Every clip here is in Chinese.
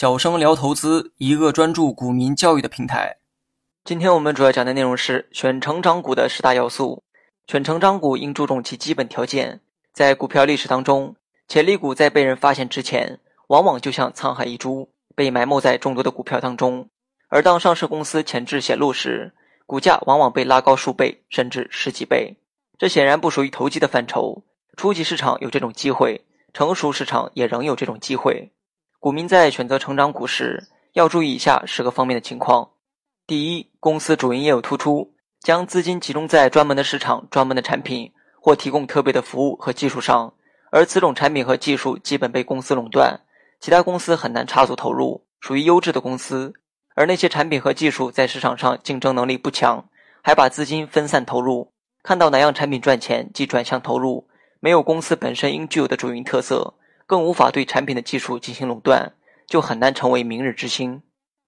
小生聊投资，一个专注股民教育的平台。今天我们主要讲的内容是选成长股的十大要素。选成长股应注重其基本条件。在股票历史当中，潜力股在被人发现之前，往往就像沧海一珠，被埋没在众多的股票当中。而当上市公司潜质显露时，股价往往被拉高数倍甚至十几倍。这显然不属于投机的范畴。初级市场有这种机会，成熟市场也仍有这种机会。股民在选择成长股时，要注意以下十个方面的情况：第一，公司主营业务突出，将资金集中在专门的市场、专门的产品或提供特别的服务和技术上，而此种产品和技术基本被公司垄断，其他公司很难插足投入，属于优质的公司；而那些产品和技术在市场上竞争能力不强，还把资金分散投入，看到哪样产品赚钱即转向投入，没有公司本身应具有的主营特色。更无法对产品的技术进行垄断，就很难成为明日之星。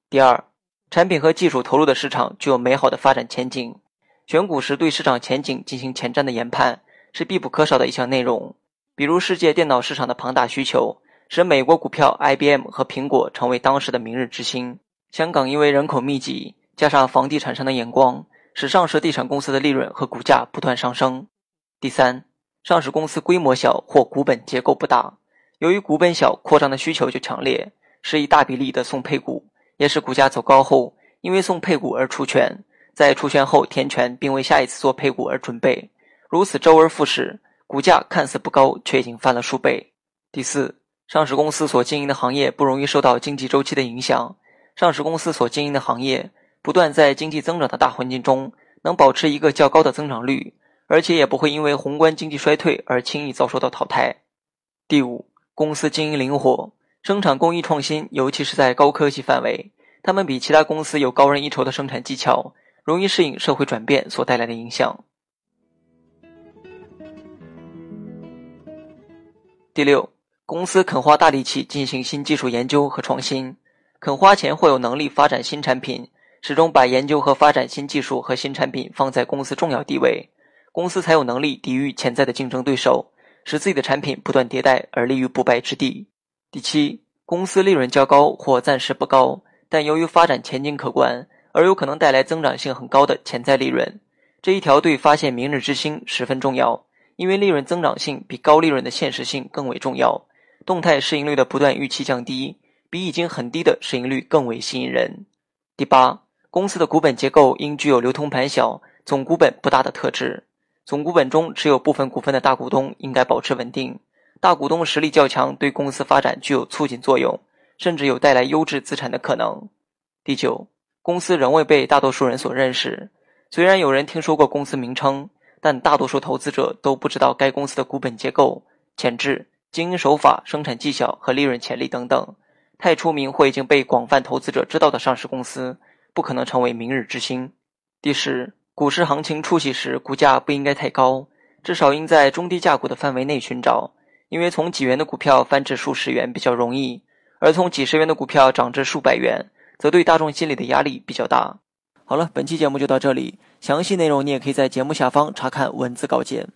第二，产品和技术投入的市场具有美好的发展前景。选股时对市场前景进行前瞻的研判是必不可少的一项内容。比如，世界电脑市场的庞大需求使美国股票 IBM 和苹果成为当时的明日之星。香港因为人口密集，加上房地产商的眼光，使上市地产公司的利润和股价不断上升。第三，上市公司规模小或股本结构不大。由于股本小，扩张的需求就强烈，是以大比例的送配股，也是股价走高后，因为送配股而出权，在出权后填权，并为下一次做配股而准备，如此周而复始，股价看似不高，却已经翻了数倍。第四，上市公司所经营的行业不容易受到经济周期的影响，上市公司所经营的行业不断在经济增长的大环境中，能保持一个较高的增长率，而且也不会因为宏观经济衰退而轻易遭受到淘汰。第五。公司经营灵活，生产工艺创新，尤其是在高科技范围，他们比其他公司有高人一筹的生产技巧，容易适应社会转变所带来的影响。第六，公司肯花大力气进行新技术研究和创新，肯花钱或有能力发展新产品，始终把研究和发展新技术和新产品放在公司重要地位，公司才有能力抵御潜在的竞争对手。使自己的产品不断迭代而立于不败之地。第七，公司利润较高或暂时不高，但由于发展前景可观而有可能带来增长性很高的潜在利润。这一条对发现明日之星十分重要，因为利润增长性比高利润的现实性更为重要。动态市盈率的不断预期降低，比已经很低的市盈率更为吸引人。第八，公司的股本结构应具有流通盘小、总股本不大的特质。总股本中持有部分股份的大股东应该保持稳定，大股东实力较强，对公司发展具有促进作用，甚至有带来优质资产的可能。第九，公司仍未被大多数人所认识，虽然有人听说过公司名称，但大多数投资者都不知道该公司的股本结构、潜质、经营手法、生产绩效和利润潜力等等。太出名或已经被广泛投资者知道的上市公司，不可能成为明日之星。第十。股市行情初期时，股价不应该太高，至少应在中低价股的范围内寻找。因为从几元的股票翻至数十元比较容易，而从几十元的股票涨至数百元，则对大众心理的压力比较大。好了，本期节目就到这里，详细内容你也可以在节目下方查看文字稿件。